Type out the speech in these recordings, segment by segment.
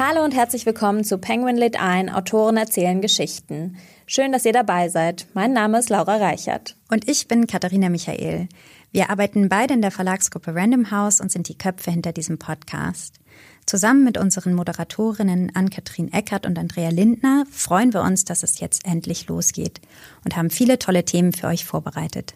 Hallo und herzlich willkommen zu Penguin lädt ein, Autoren erzählen Geschichten. Schön, dass ihr dabei seid. Mein Name ist Laura Reichert. Und ich bin Katharina Michael. Wir arbeiten beide in der Verlagsgruppe Random House und sind die Köpfe hinter diesem Podcast. Zusammen mit unseren Moderatorinnen Ann-Kathrin Eckert und Andrea Lindner freuen wir uns, dass es jetzt endlich losgeht und haben viele tolle Themen für euch vorbereitet.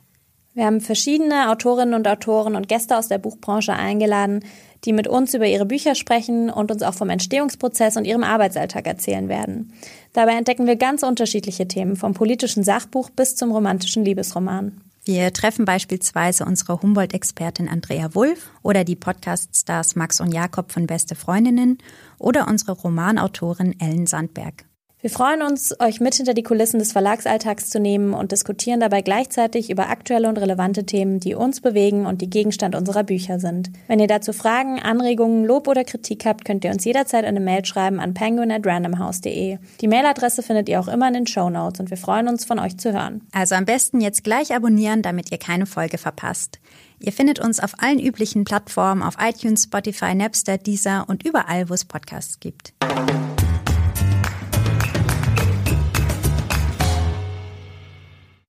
Wir haben verschiedene Autorinnen und Autoren und Gäste aus der Buchbranche eingeladen, die mit uns über ihre Bücher sprechen und uns auch vom Entstehungsprozess und ihrem Arbeitsalltag erzählen werden. Dabei entdecken wir ganz unterschiedliche Themen, vom politischen Sachbuch bis zum romantischen Liebesroman. Wir treffen beispielsweise unsere Humboldt-Expertin Andrea Wulff oder die Podcast-Stars Max und Jakob von Beste Freundinnen oder unsere Romanautorin Ellen Sandberg. Wir freuen uns, euch mit hinter die Kulissen des Verlagsalltags zu nehmen und diskutieren dabei gleichzeitig über aktuelle und relevante Themen, die uns bewegen und die Gegenstand unserer Bücher sind. Wenn ihr dazu Fragen, Anregungen, Lob oder Kritik habt, könnt ihr uns jederzeit eine Mail schreiben an penguin@randomhouse.de. Die Mailadresse findet ihr auch immer in den Show Notes und wir freuen uns, von euch zu hören. Also am besten jetzt gleich abonnieren, damit ihr keine Folge verpasst. Ihr findet uns auf allen üblichen Plattformen, auf iTunes, Spotify, Napster, Deezer und überall, wo es Podcasts gibt.